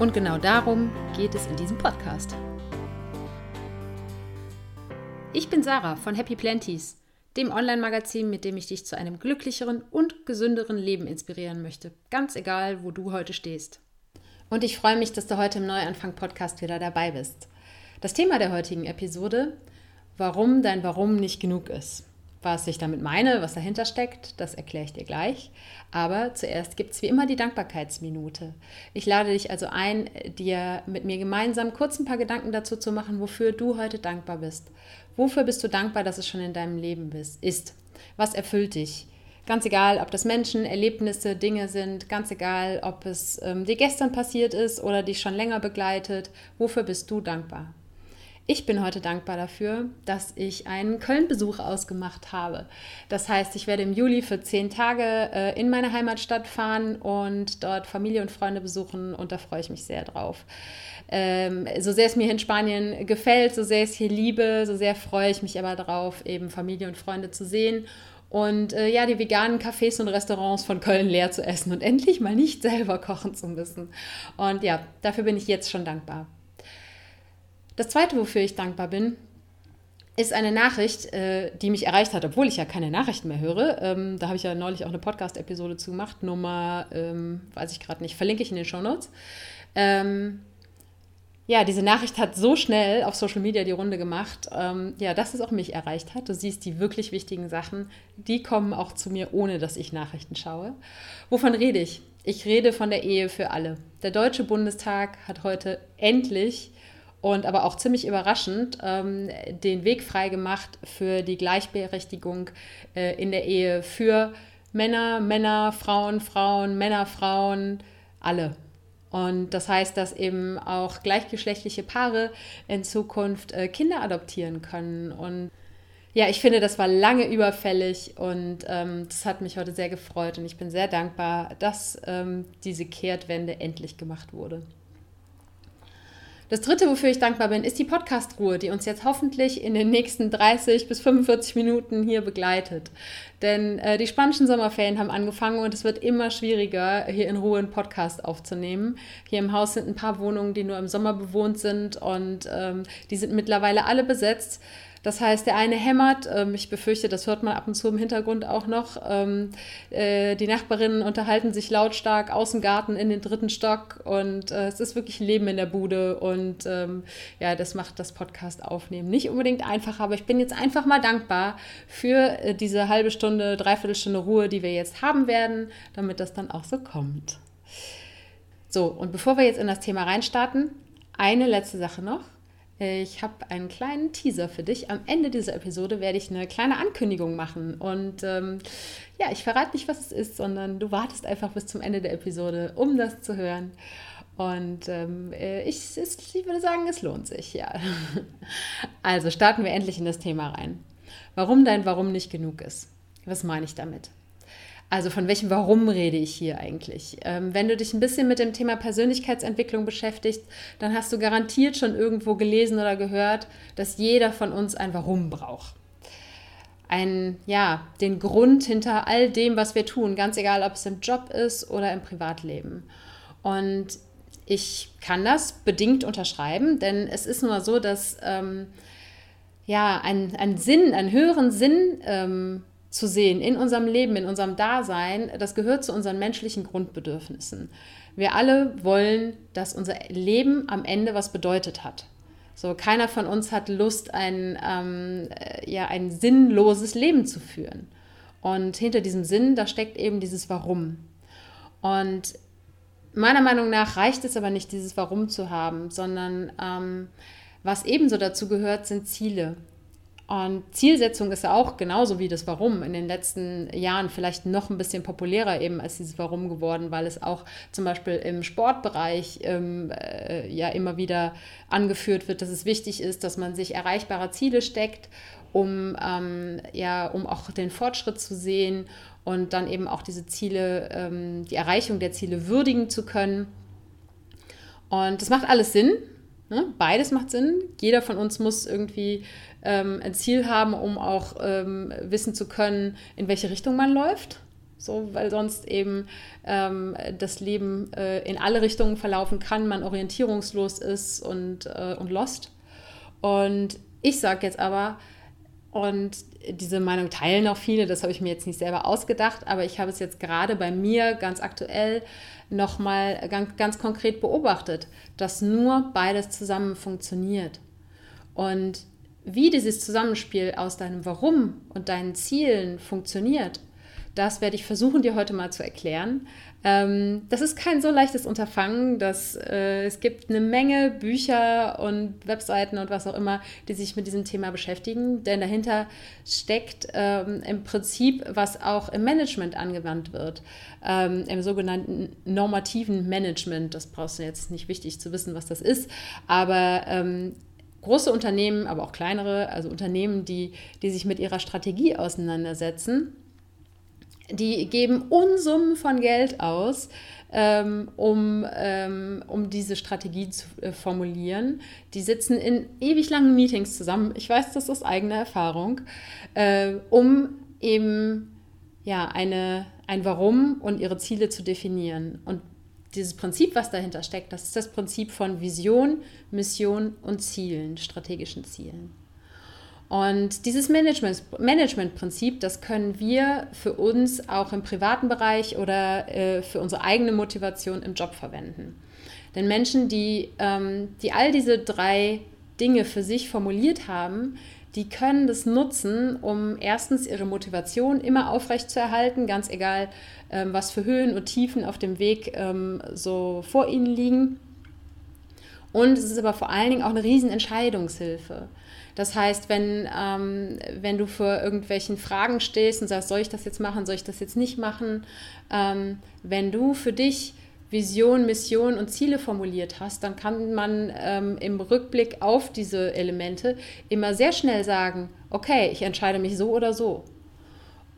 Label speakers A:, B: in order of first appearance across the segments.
A: Und genau darum geht es in diesem Podcast. Ich bin Sarah von Happy Planties, dem Online-Magazin, mit dem ich dich zu einem glücklicheren und gesünderen Leben inspirieren möchte, ganz egal, wo du heute stehst. Und ich freue mich, dass du heute im Neuanfang-Podcast wieder dabei bist. Das Thema der heutigen Episode, warum dein Warum nicht genug ist. Was ich damit meine, was dahinter steckt, das erkläre ich dir gleich. Aber zuerst gibt es wie immer die Dankbarkeitsminute. Ich lade dich also ein, dir mit mir gemeinsam kurz ein paar Gedanken dazu zu machen, wofür du heute dankbar bist. Wofür bist du dankbar, dass es schon in deinem Leben ist? Was erfüllt dich? Ganz egal, ob das Menschen, Erlebnisse, Dinge sind, ganz egal, ob es ähm, dir gestern passiert ist oder dich schon länger begleitet, wofür bist du dankbar? Ich bin heute dankbar dafür, dass ich einen Köln-Besuch ausgemacht habe. Das heißt, ich werde im Juli für zehn Tage äh, in meine Heimatstadt fahren und dort Familie und Freunde besuchen und da freue ich mich sehr drauf. Ähm, so sehr es mir in Spanien gefällt, so sehr ich es hier liebe, so sehr freue ich mich aber darauf, eben Familie und Freunde zu sehen und äh, ja, die veganen Cafés und Restaurants von Köln leer zu essen und endlich mal nicht selber kochen zu müssen. Und ja, dafür bin ich jetzt schon dankbar. Das Zweite, wofür ich dankbar bin, ist eine Nachricht, äh, die mich erreicht hat, obwohl ich ja keine Nachrichten mehr höre. Ähm, da habe ich ja neulich auch eine Podcast-Episode zu gemacht. Nummer, ähm, weiß ich gerade nicht, verlinke ich in den Show Notes. Ähm, ja, diese Nachricht hat so schnell auf Social Media die Runde gemacht, ähm, ja, dass es auch mich erreicht hat. Du siehst, die wirklich wichtigen Sachen, die kommen auch zu mir, ohne dass ich Nachrichten schaue. Wovon rede ich? Ich rede von der Ehe für alle. Der Deutsche Bundestag hat heute endlich und aber auch ziemlich überraschend ähm, den Weg freigemacht für die Gleichberechtigung äh, in der Ehe für Männer, Männer, Frauen, Frauen, Männer, Frauen, alle. Und das heißt, dass eben auch gleichgeschlechtliche Paare in Zukunft äh, Kinder adoptieren können. Und ja, ich finde, das war lange überfällig und ähm, das hat mich heute sehr gefreut und ich bin sehr dankbar, dass ähm, diese Kehrtwende endlich gemacht wurde. Das dritte, wofür ich dankbar bin, ist die Podcast-Ruhe, die uns jetzt hoffentlich in den nächsten 30 bis 45 Minuten hier begleitet. Denn äh, die spanischen Sommerferien haben angefangen und es wird immer schwieriger, hier in Ruhe einen Podcast aufzunehmen. Hier im Haus sind ein paar Wohnungen, die nur im Sommer bewohnt sind und ähm, die sind mittlerweile alle besetzt. Das heißt, der eine hämmert, ähm, ich befürchte, das hört man ab und zu im Hintergrund auch noch. Ähm, äh, die Nachbarinnen unterhalten sich lautstark aus dem Garten in den dritten Stock und äh, es ist wirklich Leben in der Bude und ähm, ja, das macht das Podcast aufnehmen nicht unbedingt einfacher, aber ich bin jetzt einfach mal dankbar für äh, diese halbe Stunde, dreiviertel Stunde Ruhe, die wir jetzt haben werden, damit das dann auch so kommt. So, und bevor wir jetzt in das Thema reinstarten, eine letzte Sache noch. Ich habe einen kleinen Teaser für dich. Am Ende dieser Episode werde ich eine kleine Ankündigung machen. Und ähm, ja, ich verrate nicht, was es ist, sondern du wartest einfach bis zum Ende der Episode, um das zu hören. Und ähm, äh, ich, ich würde sagen, es lohnt sich, ja. Also starten wir endlich in das Thema rein. Warum dein Warum nicht genug ist. Was meine ich damit? Also von welchem Warum rede ich hier eigentlich? Ähm, wenn du dich ein bisschen mit dem Thema Persönlichkeitsentwicklung beschäftigst, dann hast du garantiert schon irgendwo gelesen oder gehört, dass jeder von uns ein Warum braucht. Ein, ja, den Grund hinter all dem, was wir tun, ganz egal, ob es im Job ist oder im Privatleben. Und ich kann das bedingt unterschreiben, denn es ist nur so, dass ähm, ja, ein, ein Sinn, einen höheren Sinn ähm, zu sehen in unserem Leben, in unserem Dasein, das gehört zu unseren menschlichen Grundbedürfnissen. Wir alle wollen, dass unser Leben am Ende was bedeutet hat. So, keiner von uns hat Lust, ein, ähm, äh, ja, ein sinnloses Leben zu führen. Und hinter diesem Sinn, da steckt eben dieses Warum. Und meiner Meinung nach reicht es aber nicht, dieses Warum zu haben, sondern ähm, was ebenso dazu gehört, sind Ziele. Und Zielsetzung ist ja auch genauso wie das Warum in den letzten Jahren vielleicht noch ein bisschen populärer eben als dieses Warum geworden, weil es auch zum Beispiel im Sportbereich ähm, äh, ja immer wieder angeführt wird, dass es wichtig ist, dass man sich erreichbare Ziele steckt, um, ähm, ja, um auch den Fortschritt zu sehen und dann eben auch diese Ziele, ähm, die Erreichung der Ziele würdigen zu können. Und das macht alles Sinn. Ne? Beides macht Sinn. Jeder von uns muss irgendwie ähm, ein Ziel haben, um auch ähm, wissen zu können, in welche Richtung man läuft. So, weil sonst eben ähm, das Leben äh, in alle Richtungen verlaufen kann, man orientierungslos ist und, äh, und lost. Und ich sage jetzt aber, und diese Meinung teilen auch viele, das habe ich mir jetzt nicht selber ausgedacht, aber ich habe es jetzt gerade bei mir ganz aktuell nochmal ganz, ganz konkret beobachtet, dass nur beides zusammen funktioniert. Und wie dieses Zusammenspiel aus deinem Warum und deinen Zielen funktioniert, das werde ich versuchen, dir heute mal zu erklären. Ähm, das ist kein so leichtes Unterfangen. Dass, äh, es gibt eine Menge Bücher und Webseiten und was auch immer, die sich mit diesem Thema beschäftigen. Denn dahinter steckt ähm, im Prinzip, was auch im Management angewandt wird, ähm, im sogenannten normativen Management. Das brauchst du jetzt nicht wichtig zu wissen, was das ist. Aber ähm, große Unternehmen, aber auch kleinere, also Unternehmen, die, die sich mit ihrer Strategie auseinandersetzen, die geben Unsummen von Geld aus, ähm, um, ähm, um diese Strategie zu äh, formulieren. Die sitzen in ewig langen Meetings zusammen. Ich weiß das aus eigener Erfahrung, äh, um eben ja, eine, ein Warum und ihre Ziele zu definieren. Und dieses Prinzip, was dahinter steckt, das ist das Prinzip von Vision, Mission und Zielen, strategischen Zielen. Und dieses Management, Managementprinzip, das können wir für uns auch im privaten Bereich oder äh, für unsere eigene Motivation im Job verwenden. Denn Menschen, die, ähm, die all diese drei Dinge für sich formuliert haben, die können das nutzen, um erstens ihre Motivation immer aufrecht zu erhalten, ganz egal, ähm, was für Höhen und Tiefen auf dem Weg ähm, so vor ihnen liegen. Und es ist aber vor allen Dingen auch eine Riesenentscheidungshilfe. Das heißt, wenn, ähm, wenn du vor irgendwelchen Fragen stehst und sagst, soll ich das jetzt machen, soll ich das jetzt nicht machen, ähm, wenn du für dich Vision, Mission und Ziele formuliert hast, dann kann man ähm, im Rückblick auf diese Elemente immer sehr schnell sagen, okay, ich entscheide mich so oder so.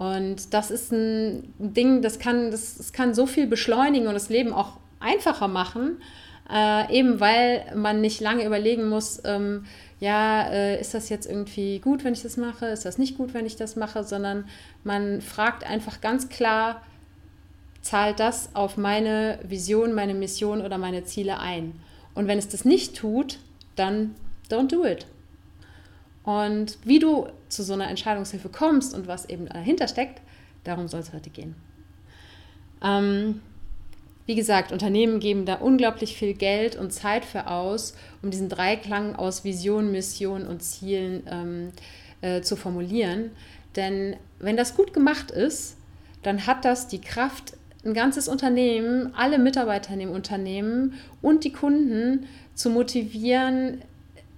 A: Und das ist ein Ding, das kann, das, das kann so viel beschleunigen und das Leben auch einfacher machen, äh, eben weil man nicht lange überlegen muss, ähm, ja, äh, ist das jetzt irgendwie gut, wenn ich das mache, ist das nicht gut, wenn ich das mache, sondern man fragt einfach ganz klar, zahlt das auf meine Vision, meine Mission oder meine Ziele ein. Und wenn es das nicht tut, dann don't do it. Und wie du zu so einer Entscheidungshilfe kommst und was eben dahinter steckt, darum soll es heute gehen. Ähm, wie gesagt, Unternehmen geben da unglaublich viel Geld und Zeit für aus, um diesen Dreiklang aus Vision, Mission und Zielen ähm, äh, zu formulieren. Denn wenn das gut gemacht ist, dann hat das die Kraft, ein ganzes Unternehmen, alle Mitarbeiter in dem Unternehmen und die Kunden zu motivieren,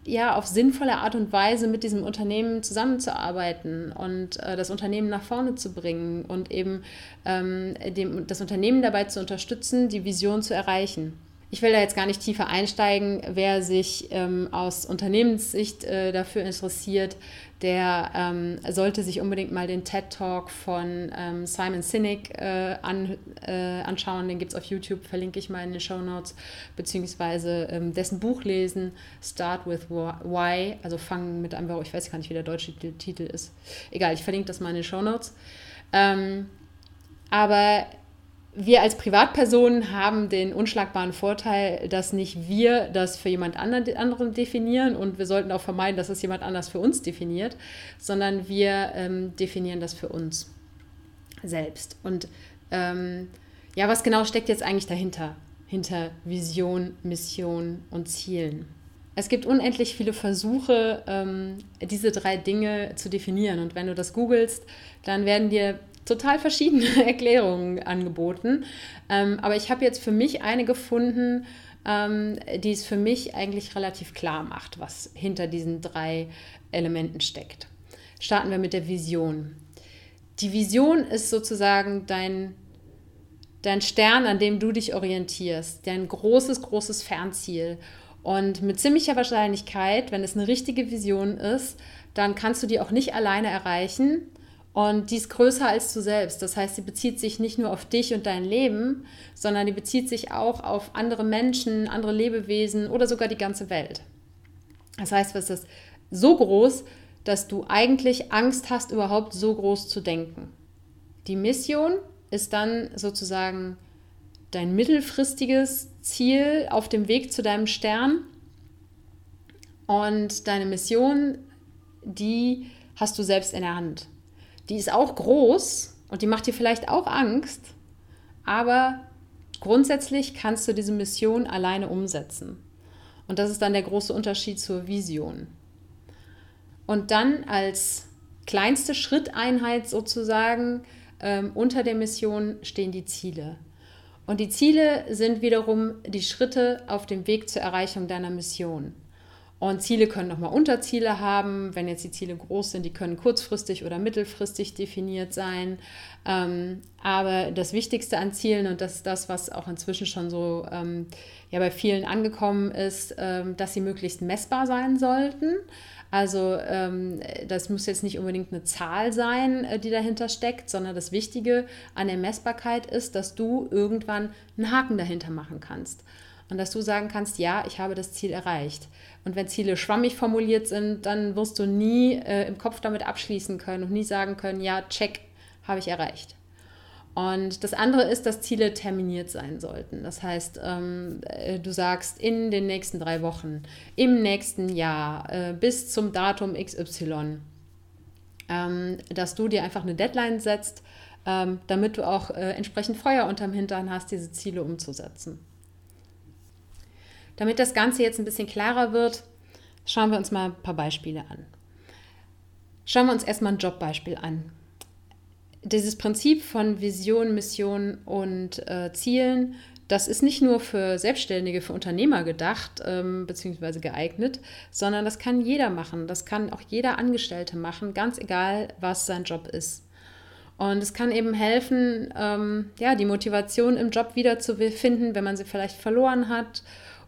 A: ja, auf sinnvolle Art und Weise mit diesem Unternehmen zusammenzuarbeiten und äh, das Unternehmen nach vorne zu bringen und eben ähm, dem, das Unternehmen dabei zu unterstützen, die Vision zu erreichen. Ich will da jetzt gar nicht tiefer einsteigen. Wer sich ähm, aus Unternehmenssicht äh, dafür interessiert, der ähm, sollte sich unbedingt mal den TED Talk von ähm, Simon Sinek äh, an, äh, anschauen. Den gibt es auf YouTube, verlinke ich mal in den Show Notes, beziehungsweise ähm, dessen Buch lesen, Start with Why, also fangen mit einem, ich weiß gar nicht, wie der deutsche Titel ist. Egal, ich verlinke das mal in den Show Notes. Ähm, aber wir als Privatpersonen haben den unschlagbaren Vorteil, dass nicht wir das für jemand anderen definieren und wir sollten auch vermeiden, dass es jemand anders für uns definiert, sondern wir ähm, definieren das für uns selbst. Und ähm, ja, was genau steckt jetzt eigentlich dahinter? Hinter Vision, Mission und Zielen. Es gibt unendlich viele Versuche, ähm, diese drei Dinge zu definieren. Und wenn du das googelst, dann werden dir total verschiedene Erklärungen angeboten. Ähm, aber ich habe jetzt für mich eine gefunden, ähm, die es für mich eigentlich relativ klar macht, was hinter diesen drei Elementen steckt. starten wir mit der Vision. Die Vision ist sozusagen dein, dein Stern, an dem du dich orientierst, dein großes, großes Fernziel. Und mit ziemlicher Wahrscheinlichkeit, wenn es eine richtige Vision ist, dann kannst du die auch nicht alleine erreichen. Und die ist größer als du selbst. Das heißt, sie bezieht sich nicht nur auf dich und dein Leben, sondern die bezieht sich auch auf andere Menschen, andere Lebewesen oder sogar die ganze Welt. Das heißt, es ist so groß, dass du eigentlich Angst hast, überhaupt so groß zu denken. Die Mission ist dann sozusagen dein mittelfristiges Ziel auf dem Weg zu deinem Stern. Und deine Mission, die hast du selbst in der Hand. Die ist auch groß und die macht dir vielleicht auch Angst, aber grundsätzlich kannst du diese Mission alleine umsetzen. Und das ist dann der große Unterschied zur Vision. Und dann als kleinste Schritteinheit sozusagen ähm, unter der Mission stehen die Ziele. Und die Ziele sind wiederum die Schritte auf dem Weg zur Erreichung deiner Mission. Und Ziele können nochmal Unterziele haben. Wenn jetzt die Ziele groß sind, die können kurzfristig oder mittelfristig definiert sein. Ähm, aber das Wichtigste an Zielen, und das ist das, was auch inzwischen schon so ähm, ja, bei vielen angekommen ist, ähm, dass sie möglichst messbar sein sollten. Also das muss jetzt nicht unbedingt eine Zahl sein, äh, die dahinter steckt, sondern das Wichtige an der Messbarkeit ist, dass du irgendwann einen Haken dahinter machen kannst. Und dass du sagen kannst, ja, ich habe das Ziel erreicht. Und wenn Ziele schwammig formuliert sind, dann wirst du nie äh, im Kopf damit abschließen können und nie sagen können, ja, check, habe ich erreicht. Und das andere ist, dass Ziele terminiert sein sollten. Das heißt, ähm, äh, du sagst in den nächsten drei Wochen, im nächsten Jahr, äh, bis zum Datum XY, ähm, dass du dir einfach eine Deadline setzt, ähm, damit du auch äh, entsprechend Feuer unterm Hintern hast, diese Ziele umzusetzen. Damit das Ganze jetzt ein bisschen klarer wird, schauen wir uns mal ein paar Beispiele an. Schauen wir uns erstmal ein Jobbeispiel an dieses Prinzip von Vision, Mission und äh, Zielen, das ist nicht nur für Selbstständige, für Unternehmer gedacht ähm, bzw. geeignet, sondern das kann jeder machen. Das kann auch jeder Angestellte machen, ganz egal, was sein Job ist. Und es kann eben helfen, ähm, ja, die Motivation im Job wiederzufinden, wenn man sie vielleicht verloren hat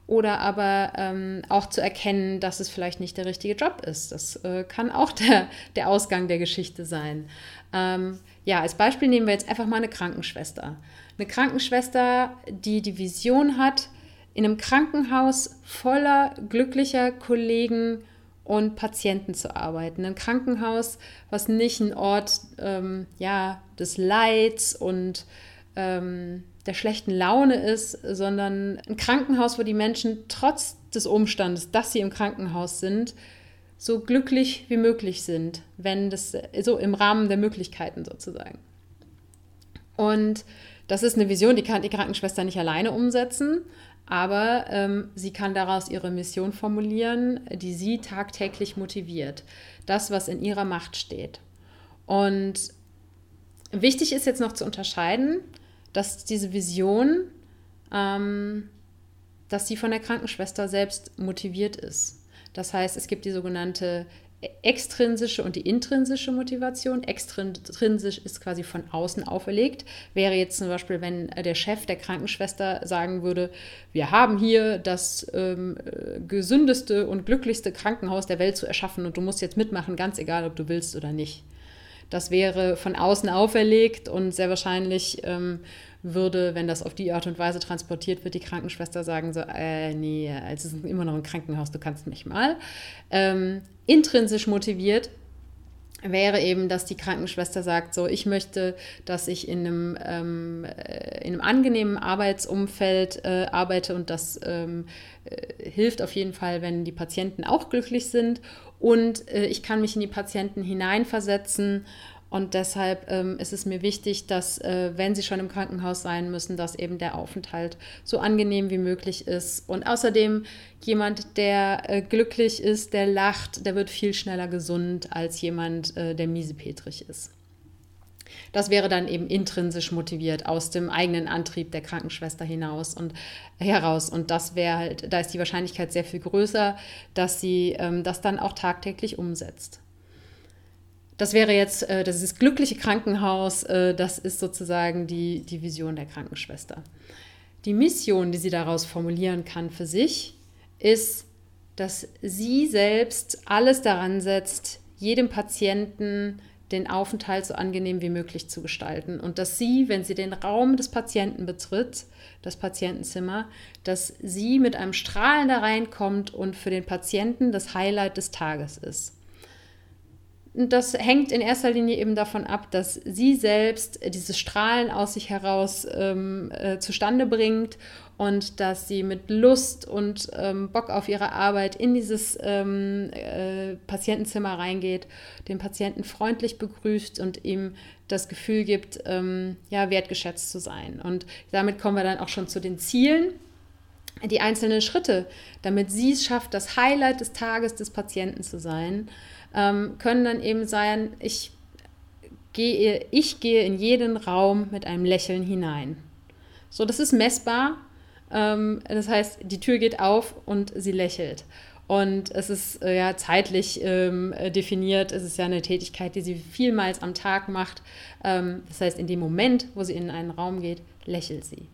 A: oder aber ähm, auch zu erkennen, dass es vielleicht nicht der richtige Job ist. Das äh, kann auch der, der Ausgang der Geschichte sein. Ähm, ja, als Beispiel nehmen wir jetzt einfach mal eine Krankenschwester. Eine Krankenschwester, die die Vision hat, in einem Krankenhaus voller glücklicher Kollegen und Patienten zu arbeiten. Ein Krankenhaus, was nicht ein Ort ähm, ja, des Leids und ähm, der schlechten Laune ist, sondern ein Krankenhaus, wo die Menschen trotz des Umstandes, dass sie im Krankenhaus sind, so glücklich wie möglich sind, wenn das so im Rahmen der Möglichkeiten sozusagen. Und das ist eine Vision, die kann die Krankenschwester nicht alleine umsetzen, aber ähm, sie kann daraus ihre Mission formulieren, die sie tagtäglich motiviert. Das, was in ihrer Macht steht. Und wichtig ist jetzt noch zu unterscheiden, dass diese Vision, ähm, dass sie von der Krankenschwester selbst motiviert ist. Das heißt, es gibt die sogenannte extrinsische und die intrinsische Motivation. Extrinsisch ist quasi von außen auferlegt. Wäre jetzt zum Beispiel, wenn der Chef der Krankenschwester sagen würde, wir haben hier das ähm, gesündeste und glücklichste Krankenhaus der Welt zu erschaffen und du musst jetzt mitmachen, ganz egal, ob du willst oder nicht. Das wäre von außen auferlegt und sehr wahrscheinlich ähm, würde, wenn das auf die Art und Weise transportiert wird, die Krankenschwester sagen so, äh, nee, es ist immer noch ein Krankenhaus, du kannst mich mal. Ähm, intrinsisch motiviert wäre eben, dass die Krankenschwester sagt, so, ich möchte, dass ich in einem, ähm, äh, in einem angenehmen Arbeitsumfeld äh, arbeite und das ähm, äh, hilft auf jeden Fall, wenn die Patienten auch glücklich sind und äh, ich kann mich in die Patienten hineinversetzen und deshalb ähm, ist es mir wichtig, dass, äh, wenn Sie schon im Krankenhaus sein müssen, dass eben der Aufenthalt so angenehm wie möglich ist. Und außerdem jemand, der äh, glücklich ist, der lacht, der wird viel schneller gesund als jemand, äh, der miesepetrig ist. Das wäre dann eben intrinsisch motiviert aus dem eigenen Antrieb der Krankenschwester hinaus und heraus. Und das wäre halt, da ist die Wahrscheinlichkeit sehr viel größer, dass sie ähm, das dann auch tagtäglich umsetzt. das wäre jetzt, äh, das ist das glückliche Krankenhaus, äh, das ist sozusagen die, die Vision der Krankenschwester. Die Mission, die sie daraus formulieren kann für sich, ist, dass sie selbst alles daran setzt, jedem Patienten den Aufenthalt so angenehm wie möglich zu gestalten und dass sie, wenn sie den Raum des Patienten betritt, das Patientenzimmer, dass sie mit einem Strahlen da reinkommt und für den Patienten das Highlight des Tages ist. Das hängt in erster Linie eben davon ab, dass sie selbst dieses Strahlen aus sich heraus ähm, äh, zustande bringt und dass sie mit Lust und ähm, Bock auf ihre Arbeit in dieses ähm, äh, Patientenzimmer reingeht, den Patienten freundlich begrüßt und ihm das Gefühl gibt, ähm, ja, wertgeschätzt zu sein. Und damit kommen wir dann auch schon zu den Zielen. Die einzelnen Schritte, damit sie es schafft, das Highlight des Tages des Patienten zu sein, ähm, können dann eben sein, ich gehe, ich gehe in jeden Raum mit einem Lächeln hinein. So, das ist messbar ähm, das heißt, die Tür geht auf und sie lächelt. Und es ist äh, ja zeitlich ähm, definiert. Es ist ja eine Tätigkeit, die sie vielmals am Tag macht. Ähm, das heißt, in dem Moment, wo sie in einen Raum geht, lächelt sie.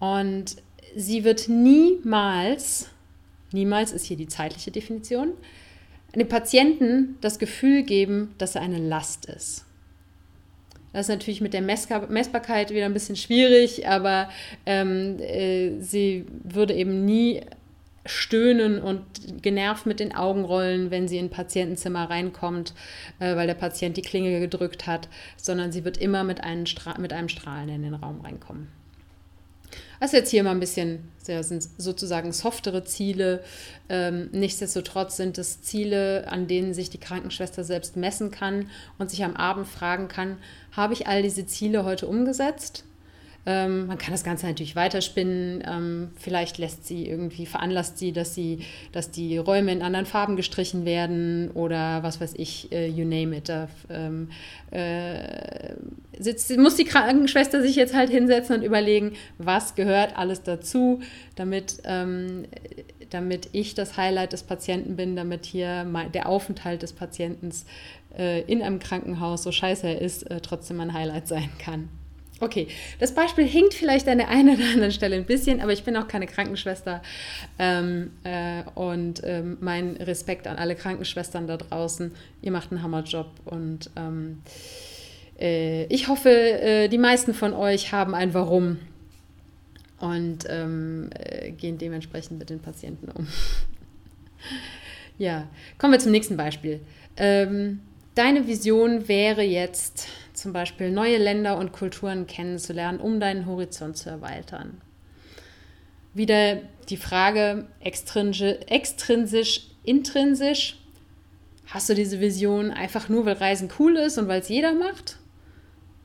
A: Und sie wird niemals, niemals ist hier die zeitliche Definition, dem Patienten das Gefühl geben, dass er eine Last ist. Das ist natürlich mit der Messbarkeit wieder ein bisschen schwierig, aber ähm, äh, sie würde eben nie stöhnen und genervt mit den Augen rollen, wenn sie in ein Patientenzimmer reinkommt, äh, weil der Patient die Klinge gedrückt hat, sondern sie wird immer mit einem, mit einem Strahlen in den Raum reinkommen. Das ist jetzt hier mal ein bisschen, das sind sozusagen softere Ziele. Ähm, nichtsdestotrotz sind es Ziele, an denen sich die Krankenschwester selbst messen kann und sich am Abend fragen kann, habe ich all diese Ziele heute umgesetzt? Ähm, man kann das Ganze natürlich weiterspinnen. Ähm, vielleicht lässt sie irgendwie, veranlasst sie, dass sie, dass die Räume in anderen Farben gestrichen werden oder was weiß ich, äh, you name it. Da, ähm, äh, sitzt, muss die Krankenschwester sich jetzt halt hinsetzen und überlegen, was gehört alles dazu, damit, ähm, damit ich das Highlight des Patienten bin, damit hier mein, der Aufenthalt des Patienten äh, in einem Krankenhaus, so scheiße er ist, äh, trotzdem ein Highlight sein kann. Okay, das Beispiel hinkt vielleicht an der einen oder anderen Stelle ein bisschen, aber ich bin auch keine Krankenschwester. Ähm, äh, und ähm, mein Respekt an alle Krankenschwestern da draußen. Ihr macht einen Hammerjob und ähm, äh, ich hoffe, äh, die meisten von euch haben ein Warum und ähm, äh, gehen dementsprechend mit den Patienten um. ja, kommen wir zum nächsten Beispiel. Ähm, deine Vision wäre jetzt zum Beispiel neue Länder und Kulturen kennenzulernen, um deinen Horizont zu erweitern. Wieder die Frage extrinsisch, intrinsisch. Hast du diese Vision einfach nur, weil Reisen cool ist und weil es jeder macht?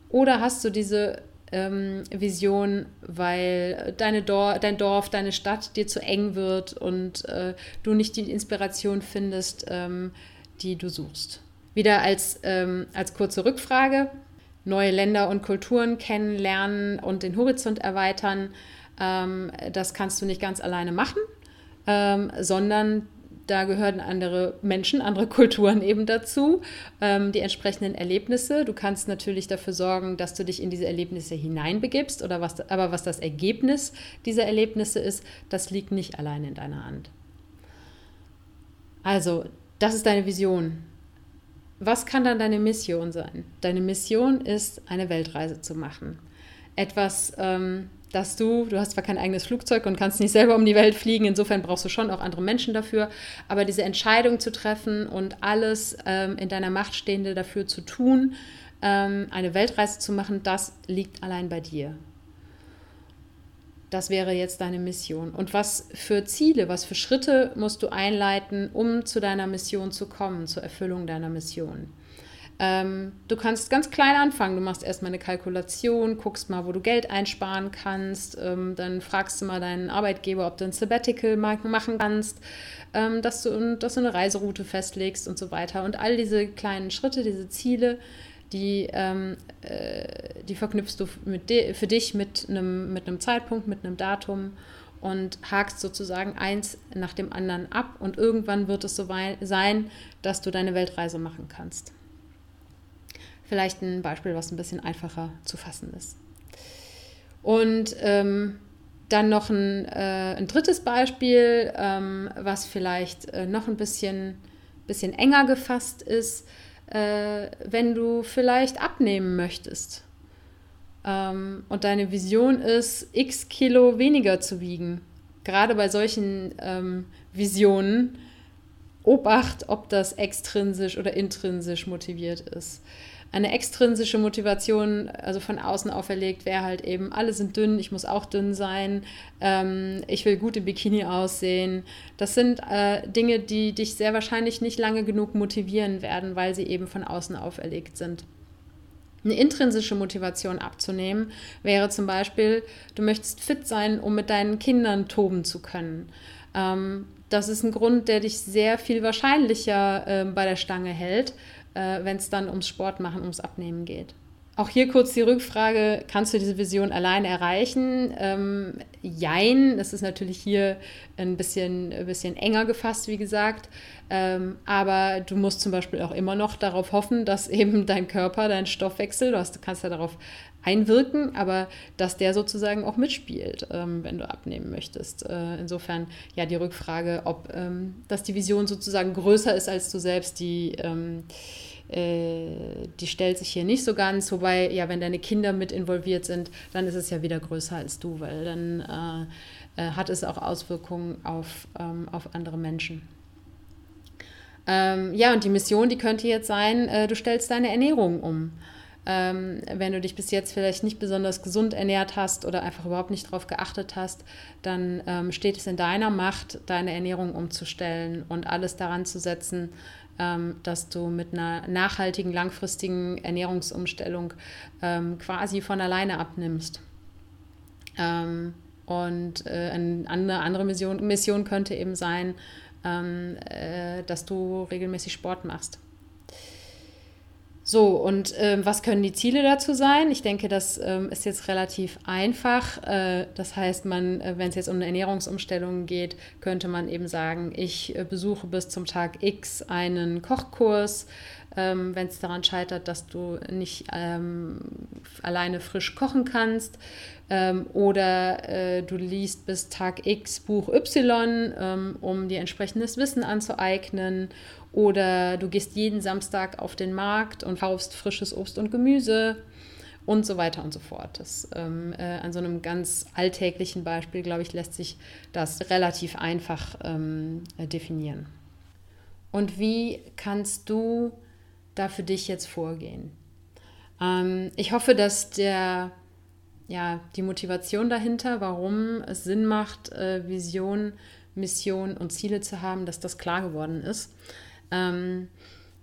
A: Oder hast du diese ähm, Vision, weil deine Dor dein Dorf, deine Stadt dir zu eng wird und äh, du nicht die Inspiration findest, ähm, die du suchst? Wieder als, ähm, als kurze Rückfrage, neue Länder und Kulturen kennenlernen und den Horizont erweitern, ähm, das kannst du nicht ganz alleine machen, ähm, sondern da gehören andere Menschen, andere Kulturen eben dazu, ähm, die entsprechenden Erlebnisse. Du kannst natürlich dafür sorgen, dass du dich in diese Erlebnisse hineinbegibst, oder was, aber was das Ergebnis dieser Erlebnisse ist, das liegt nicht allein in deiner Hand. Also, das ist deine Vision was kann dann deine Mission sein? Deine Mission ist, eine Weltreise zu machen. Etwas, ähm, dass du, du hast zwar kein eigenes Flugzeug und kannst nicht selber um die Welt fliegen, insofern brauchst du schon auch andere Menschen dafür, aber diese Entscheidung zu treffen und alles ähm, in deiner Macht Stehende dafür zu tun, ähm, eine Weltreise zu machen, das liegt allein bei dir. Das wäre jetzt deine Mission. Und was für Ziele, was für Schritte musst du einleiten, um zu deiner Mission zu kommen, zur Erfüllung deiner Mission? Ähm, du kannst ganz klein anfangen. Du machst erstmal eine Kalkulation, guckst mal, wo du Geld einsparen kannst. Ähm, dann fragst du mal deinen Arbeitgeber, ob du ein Sabbatical machen kannst, ähm, dass, du, dass du eine Reiseroute festlegst und so weiter. Und all diese kleinen Schritte, diese Ziele, die, ähm, äh, die verknüpfst du mit für dich mit einem, mit Zeitpunkt, mit einem Datum und hakst sozusagen eins nach dem anderen ab und irgendwann wird es so sein, dass du deine Weltreise machen kannst. Vielleicht ein Beispiel, was ein bisschen einfacher zu fassen ist. Und ähm, dann noch ein, äh, ein drittes Beispiel, ähm, was vielleicht äh, noch ein bisschen, bisschen enger gefasst ist, äh, wenn du vielleicht abnehmen möchtest ähm, und deine Vision ist, x Kilo weniger zu wiegen. Gerade bei solchen ähm, Visionen, Obacht, ob das extrinsisch oder intrinsisch motiviert ist eine extrinsische Motivation, also von außen auferlegt, wäre halt eben, alle sind dünn, ich muss auch dünn sein, ähm, ich will gut im Bikini aussehen. Das sind äh, Dinge, die dich sehr wahrscheinlich nicht lange genug motivieren werden, weil sie eben von außen auferlegt sind. Eine intrinsische Motivation abzunehmen wäre zum Beispiel, du möchtest fit sein, um mit deinen Kindern toben zu können. Ähm, das ist ein Grund, der dich sehr viel wahrscheinlicher äh, bei der Stange hält, äh, wenn es dann ums Sport machen, ums Abnehmen geht. Auch hier kurz die Rückfrage, kannst du diese Vision alleine erreichen? Ähm, jein, das ist natürlich hier ein bisschen, ein bisschen enger gefasst, wie gesagt. Ähm, aber du musst zum Beispiel auch immer noch darauf hoffen, dass eben dein Körper, dein Stoffwechsel, du, hast, du kannst ja darauf einwirken, aber dass der sozusagen auch mitspielt, ähm, wenn du abnehmen möchtest. Äh, insofern ja die Rückfrage, ob ähm, dass die Vision sozusagen größer ist als du selbst, die ähm, äh, die stellt sich hier nicht so ganz. Wobei, ja, wenn deine Kinder mit involviert sind, dann ist es ja wieder größer als du, weil dann äh, äh, hat es auch Auswirkungen auf, ähm, auf andere Menschen. Ähm, ja, und die Mission, die könnte jetzt sein, äh, du stellst deine Ernährung um. Ähm, wenn du dich bis jetzt vielleicht nicht besonders gesund ernährt hast oder einfach überhaupt nicht darauf geachtet hast, dann ähm, steht es in deiner Macht, deine Ernährung umzustellen und alles daran zu setzen, ähm, dass du mit einer nachhaltigen, langfristigen Ernährungsumstellung ähm, quasi von alleine abnimmst. Ähm, und äh, eine andere Mission, Mission könnte eben sein, ähm, äh, dass du regelmäßig Sport machst. So, und ähm, was können die Ziele dazu sein? Ich denke, das ähm, ist jetzt relativ einfach. Äh, das heißt, man, äh, wenn es jetzt um eine Ernährungsumstellung geht, könnte man eben sagen, ich äh, besuche bis zum Tag X einen Kochkurs. Ähm, wenn es daran scheitert, dass du nicht ähm, alleine frisch kochen kannst. Ähm, oder äh, du liest bis Tag X Buch Y, ähm, um dir entsprechendes Wissen anzueignen oder du gehst jeden Samstag auf den Markt und kaufst frisches Obst und Gemüse und so weiter und so fort. Das, ähm, äh, an so einem ganz alltäglichen Beispiel, glaube ich, lässt sich das relativ einfach ähm, äh, definieren. Und wie kannst du da für dich jetzt vorgehen? Ähm, ich hoffe, dass der, ja, die Motivation dahinter, warum es Sinn macht, äh, Vision, Mission und Ziele zu haben, dass das klar geworden ist. Ähm,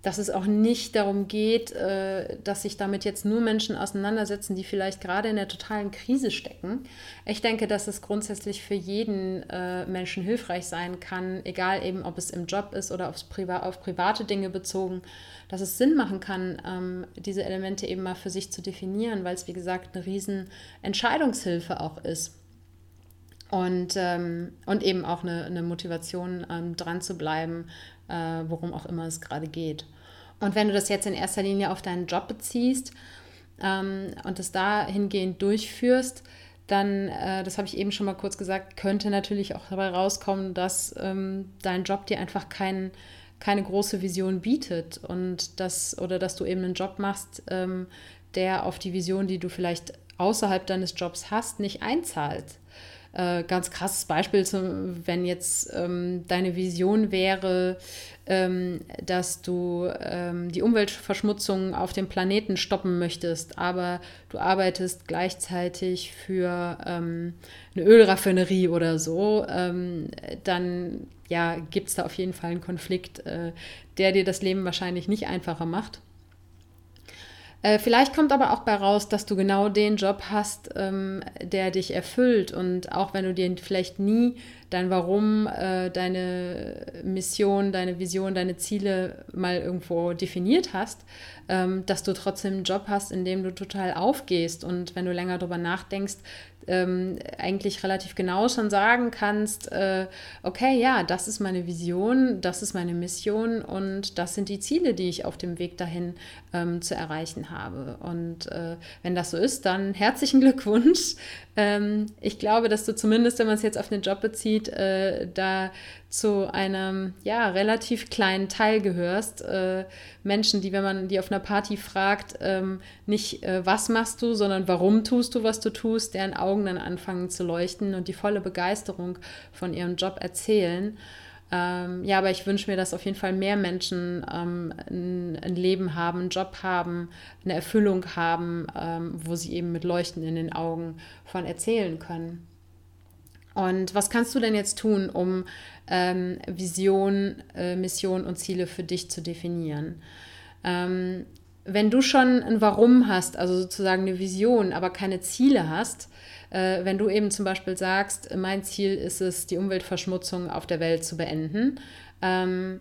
A: dass es auch nicht darum geht, äh, dass sich damit jetzt nur Menschen auseinandersetzen, die vielleicht gerade in der totalen Krise stecken. Ich denke, dass es grundsätzlich für jeden äh, Menschen hilfreich sein kann, egal eben, ob es im Job ist oder aufs Priva auf private Dinge bezogen, dass es Sinn machen kann, ähm, diese Elemente eben mal für sich zu definieren, weil es, wie gesagt, eine riesen Entscheidungshilfe auch ist. Und, ähm, und eben auch eine, eine Motivation, ähm, dran zu bleiben, äh, worum auch immer es gerade geht. Und wenn du das jetzt in erster Linie auf deinen Job beziehst ähm, und das dahingehend durchführst, dann, äh, das habe ich eben schon mal kurz gesagt, könnte natürlich auch dabei rauskommen, dass ähm, dein Job dir einfach kein, keine große Vision bietet und das, oder dass du eben einen Job machst, ähm, der auf die Vision, die du vielleicht außerhalb deines Jobs hast, nicht einzahlt. Äh, ganz krasses Beispiel, zum, wenn jetzt ähm, deine Vision wäre, ähm, dass du ähm, die Umweltverschmutzung auf dem Planeten stoppen möchtest, aber du arbeitest gleichzeitig für ähm, eine Ölraffinerie oder so, ähm, dann ja, gibt es da auf jeden Fall einen Konflikt, äh, der dir das Leben wahrscheinlich nicht einfacher macht. Äh, vielleicht kommt aber auch bei raus, dass du genau den Job hast, ähm, der dich erfüllt. Und auch wenn du dir vielleicht nie dein Warum, äh, deine Mission, deine Vision, deine Ziele mal irgendwo definiert hast, ähm, dass du trotzdem einen Job hast, in dem du total aufgehst. Und wenn du länger darüber nachdenkst, ähm, eigentlich relativ genau schon sagen kannst, äh, okay, ja, das ist meine Vision, das ist meine Mission und das sind die Ziele, die ich auf dem Weg dahin ähm, zu erreichen habe. Und äh, wenn das so ist, dann herzlichen Glückwunsch. Ähm, ich glaube, dass du zumindest, wenn man es jetzt auf den Job bezieht, äh, da zu einem ja, relativ kleinen Teil gehörst. Äh, Menschen, die, wenn man die auf einer Party fragt, ähm, nicht äh, was machst du, sondern warum tust du, was du tust, deren Augen dann anfangen zu leuchten und die volle Begeisterung von ihrem Job erzählen. Ähm, ja, aber ich wünsche mir, dass auf jeden Fall mehr Menschen ähm, ein, ein, Leben haben, einen Job haben, eine Erfüllung haben, ähm, wo sie eben mit Leuchten in den Augen von erzählen können. Und was kannst du denn jetzt tun, um ähm, Vision, äh, Mission und Ziele für dich zu definieren? Ähm, wenn du schon ein Warum hast, also sozusagen eine Vision, aber keine Ziele hast, äh, wenn du eben zum Beispiel sagst, mein Ziel ist es, die Umweltverschmutzung auf der Welt zu beenden, ähm,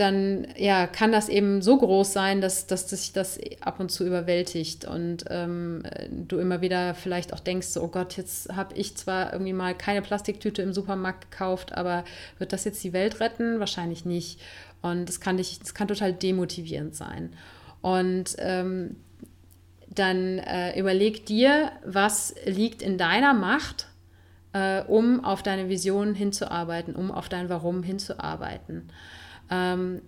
A: dann ja, kann das eben so groß sein, dass, dass sich das ab und zu überwältigt und ähm, du immer wieder vielleicht auch denkst, oh Gott, jetzt habe ich zwar irgendwie mal keine Plastiktüte im Supermarkt gekauft, aber wird das jetzt die Welt retten? Wahrscheinlich nicht. Und das kann, dich, das kann total demotivierend sein. Und ähm, dann äh, überleg dir, was liegt in deiner Macht, äh, um auf deine Vision hinzuarbeiten, um auf dein Warum hinzuarbeiten. Ähm,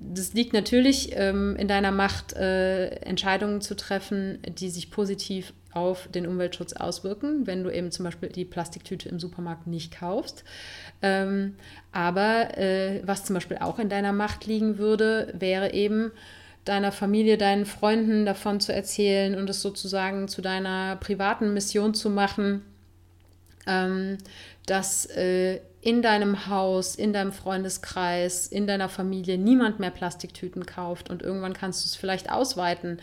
A: das liegt natürlich ähm, in deiner Macht, äh, Entscheidungen zu treffen, die sich positiv auf den Umweltschutz auswirken, wenn du eben zum Beispiel die Plastiktüte im Supermarkt nicht kaufst. Ähm, aber äh, was zum Beispiel auch in deiner Macht liegen würde, wäre eben deiner Familie, deinen Freunden davon zu erzählen und es sozusagen zu deiner privaten Mission zu machen, ähm, dass äh, in deinem Haus, in deinem Freundeskreis, in deiner Familie niemand mehr Plastiktüten kauft und irgendwann kannst du es vielleicht ausweiten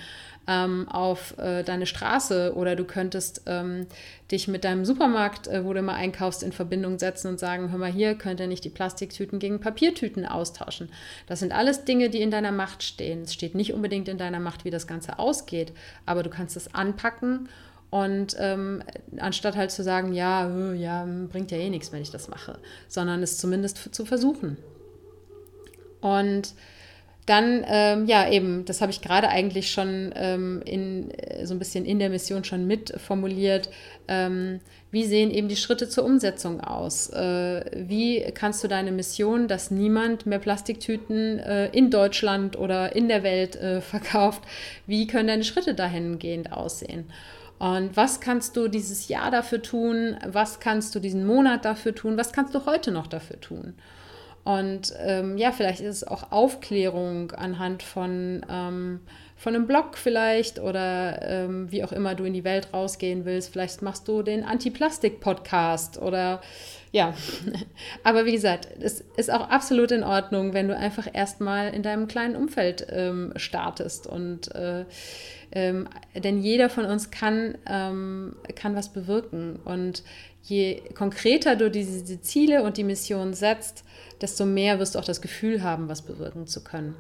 A: ähm, auf äh, deine Straße oder du könntest ähm, dich mit deinem Supermarkt, äh, wo du immer einkaufst, in Verbindung setzen und sagen, hör mal hier, könnt ihr nicht die Plastiktüten gegen Papiertüten austauschen. Das sind alles Dinge, die in deiner Macht stehen. Es steht nicht unbedingt in deiner Macht, wie das Ganze ausgeht, aber du kannst es anpacken und ähm, anstatt halt zu sagen, ja, ja, bringt ja eh nichts, wenn ich das mache, sondern es zumindest zu versuchen. Und dann, ähm, ja, eben, das habe ich gerade eigentlich schon ähm, in, äh, so ein bisschen in der Mission schon mitformuliert. Ähm, wie sehen eben die Schritte zur Umsetzung aus? Äh, wie kannst du deine Mission, dass niemand mehr Plastiktüten äh, in Deutschland oder in der Welt äh, verkauft, wie können deine Schritte dahingehend aussehen? Und was kannst du dieses Jahr dafür tun? Was kannst du diesen Monat dafür tun? Was kannst du heute noch dafür tun? Und ähm, ja, vielleicht ist es auch Aufklärung anhand von, ähm, von einem Blog vielleicht oder ähm, wie auch immer du in die Welt rausgehen willst. Vielleicht machst du den Anti-Plastik-Podcast oder ja. Aber wie gesagt, es ist auch absolut in Ordnung, wenn du einfach erstmal in deinem kleinen Umfeld ähm, startest. Und äh, ähm, denn jeder von uns kann, ähm, kann was bewirken. Und je konkreter du diese Ziele und die Mission setzt, desto mehr wirst du auch das Gefühl haben, was bewirken zu können.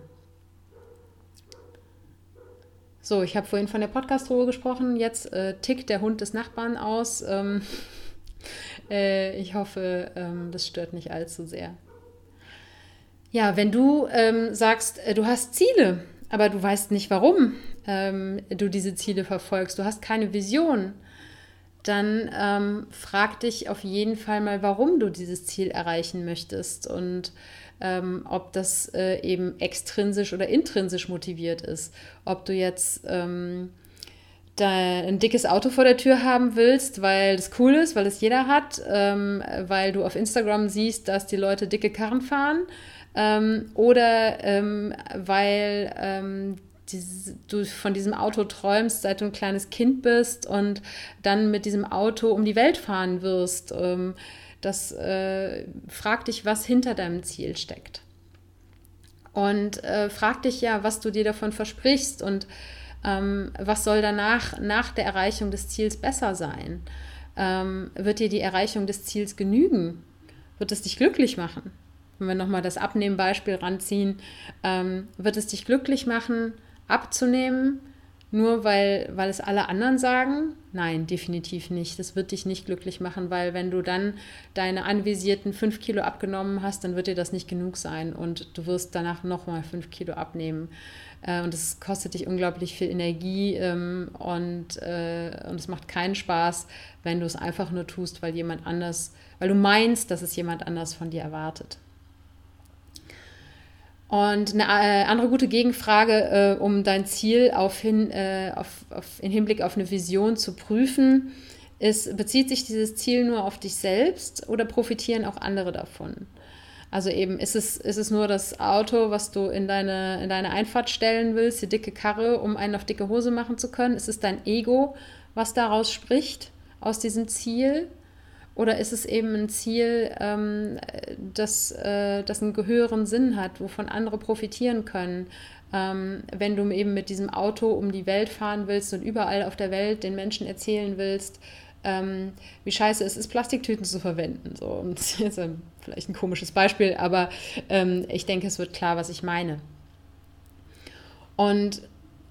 A: So, ich habe vorhin von der Podcast-Ruhe gesprochen. Jetzt äh, tickt der Hund des Nachbarn aus. Ähm, äh, ich hoffe, ähm, das stört nicht allzu sehr. Ja, wenn du ähm, sagst, äh, du hast Ziele, aber du weißt nicht, warum ähm, du diese Ziele verfolgst, du hast keine Vision, dann ähm, frag dich auf jeden Fall mal, warum du dieses Ziel erreichen möchtest und ähm, ob das äh, eben extrinsisch oder intrinsisch motiviert ist. Ob du jetzt ähm, ein dickes Auto vor der Tür haben willst, weil das cool ist, weil es jeder hat, ähm, weil du auf Instagram siehst, dass die Leute dicke Karren fahren. Ähm, oder ähm, weil ähm, dieses, du von diesem Auto träumst, seit du ein kleines Kind bist und dann mit diesem Auto um die Welt fahren wirst. Ähm, das äh, frag dich, was hinter deinem Ziel steckt. Und äh, frag dich ja, was du dir davon versprichst und ähm, was soll danach, nach der Erreichung des Ziels besser sein. Ähm, wird dir die Erreichung des Ziels genügen? Wird es dich glücklich machen? Wenn wir nochmal das Abnehmen-Beispiel ranziehen, ähm, wird es dich glücklich machen, abzunehmen, nur weil, weil es alle anderen sagen? Nein, definitiv nicht. Das wird dich nicht glücklich machen, weil wenn du dann deine anvisierten fünf Kilo abgenommen hast, dann wird dir das nicht genug sein und du wirst danach nochmal fünf Kilo abnehmen. Äh, und es kostet dich unglaublich viel Energie ähm, und, äh, und es macht keinen Spaß, wenn du es einfach nur tust, weil jemand anders, weil du meinst, dass es jemand anders von dir erwartet. Und eine äh, andere gute Gegenfrage, äh, um dein Ziel auf hin, äh, auf, auf, in Hinblick auf eine Vision zu prüfen, ist, bezieht sich dieses Ziel nur auf dich selbst oder profitieren auch andere davon? Also eben, ist es, ist es nur das Auto, was du in deine, in deine Einfahrt stellen willst, die dicke Karre, um einen auf dicke Hose machen zu können? Ist es dein Ego, was daraus spricht, aus diesem Ziel? Oder ist es eben ein Ziel, ähm, das, äh, das einen höheren Sinn hat, wovon andere profitieren können? Ähm, wenn du eben mit diesem Auto um die Welt fahren willst und überall auf der Welt den Menschen erzählen willst, ähm, wie scheiße es ist, Plastiktüten zu verwenden. So, und das ist jetzt vielleicht ein komisches Beispiel, aber ähm, ich denke, es wird klar, was ich meine. Und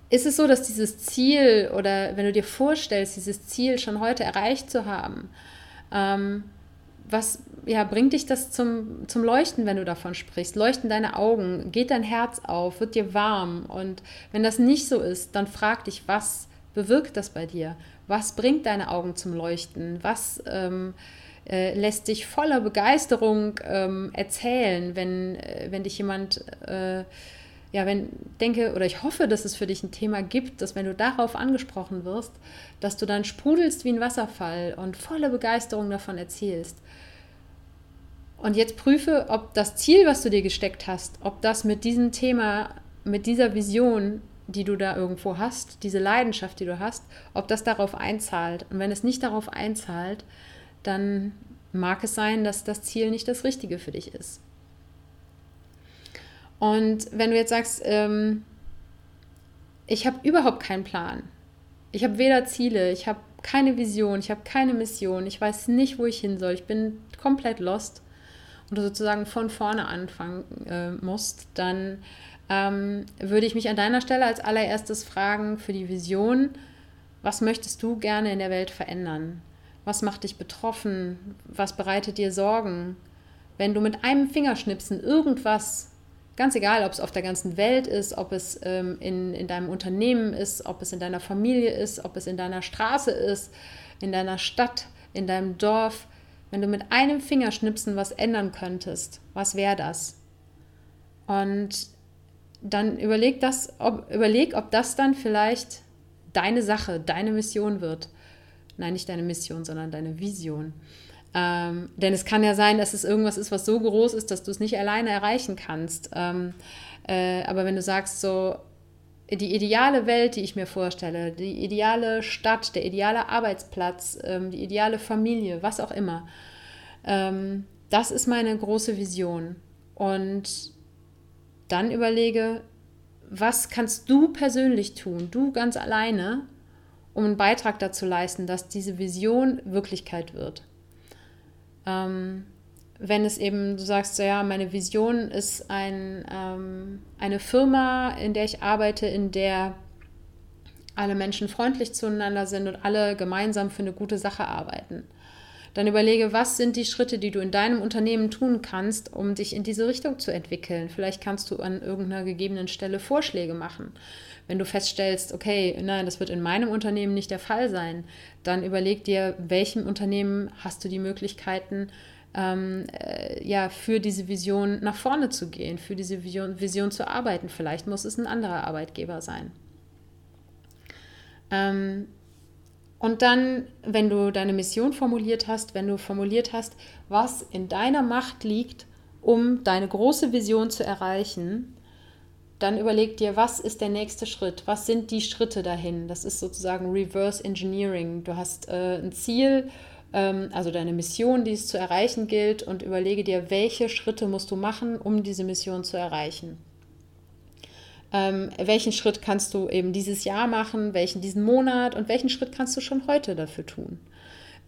A: ist es so, dass dieses Ziel oder wenn du dir vorstellst, dieses Ziel schon heute erreicht zu haben, ähm, was ja, bringt dich das zum, zum Leuchten, wenn du davon sprichst? Leuchten deine Augen? Geht dein Herz auf? Wird dir warm? Und wenn das nicht so ist, dann frag dich, was bewirkt das bei dir? Was bringt deine Augen zum Leuchten? Was ähm, äh, lässt dich voller Begeisterung ähm, erzählen, wenn, äh, wenn dich jemand äh, ja, wenn denke oder ich hoffe, dass es für dich ein Thema gibt, dass wenn du darauf angesprochen wirst, dass du dann sprudelst wie ein Wasserfall und voller Begeisterung davon erzählst. Und jetzt prüfe, ob das Ziel, was du dir gesteckt hast, ob das mit diesem Thema, mit dieser Vision, die du da irgendwo hast, diese Leidenschaft, die du hast, ob das darauf einzahlt. Und wenn es nicht darauf einzahlt, dann mag es sein, dass das Ziel nicht das Richtige für dich ist. Und wenn du jetzt sagst, ähm, ich habe überhaupt keinen Plan, ich habe weder Ziele, ich habe keine Vision, ich habe keine Mission, ich weiß nicht, wo ich hin soll, ich bin komplett lost und du sozusagen von vorne anfangen äh, musst, dann ähm, würde ich mich an deiner Stelle als allererstes fragen für die Vision, was möchtest du gerne in der Welt verändern? Was macht dich betroffen? Was bereitet dir Sorgen? Wenn du mit einem Fingerschnipsen irgendwas Ganz egal, ob es auf der ganzen Welt ist, ob es ähm, in, in deinem Unternehmen ist, ob es in deiner Familie ist, ob es in deiner Straße ist, in deiner Stadt, in deinem Dorf. Wenn du mit einem Fingerschnipsen was ändern könntest, was wäre das? Und dann überleg, das, ob, überleg, ob das dann vielleicht deine Sache, deine Mission wird. Nein, nicht deine Mission, sondern deine Vision. Ähm, denn es kann ja sein, dass es irgendwas ist, was so groß ist, dass du es nicht alleine erreichen kannst. Ähm, äh, aber wenn du sagst, so die ideale Welt, die ich mir vorstelle, die ideale Stadt, der ideale Arbeitsplatz, ähm, die ideale Familie, was auch immer, ähm, das ist meine große Vision. Und dann überlege, was kannst du persönlich tun, du ganz alleine, um einen Beitrag dazu leisten, dass diese Vision Wirklichkeit wird. Ähm, wenn es eben, du sagst, ja, meine Vision ist ein, ähm, eine Firma, in der ich arbeite, in der alle Menschen freundlich zueinander sind und alle gemeinsam für eine gute Sache arbeiten. Dann überlege, was sind die Schritte, die du in deinem Unternehmen tun kannst, um dich in diese Richtung zu entwickeln. Vielleicht kannst du an irgendeiner gegebenen Stelle Vorschläge machen. Wenn du feststellst, okay, nein, das wird in meinem Unternehmen nicht der Fall sein, dann überleg dir, welchem Unternehmen hast du die Möglichkeiten, ähm, äh, ja, für diese Vision nach vorne zu gehen, für diese Vision, Vision zu arbeiten. Vielleicht muss es ein anderer Arbeitgeber sein. Ähm, und dann, wenn du deine Mission formuliert hast, wenn du formuliert hast, was in deiner Macht liegt, um deine große Vision zu erreichen, dann überleg dir, was ist der nächste Schritt? Was sind die Schritte dahin? Das ist sozusagen Reverse Engineering. Du hast äh, ein Ziel, ähm, also deine Mission, die es zu erreichen gilt, und überlege dir, welche Schritte musst du machen, um diese Mission zu erreichen. Ähm, welchen Schritt kannst du eben dieses Jahr machen, welchen diesen Monat und welchen Schritt kannst du schon heute dafür tun?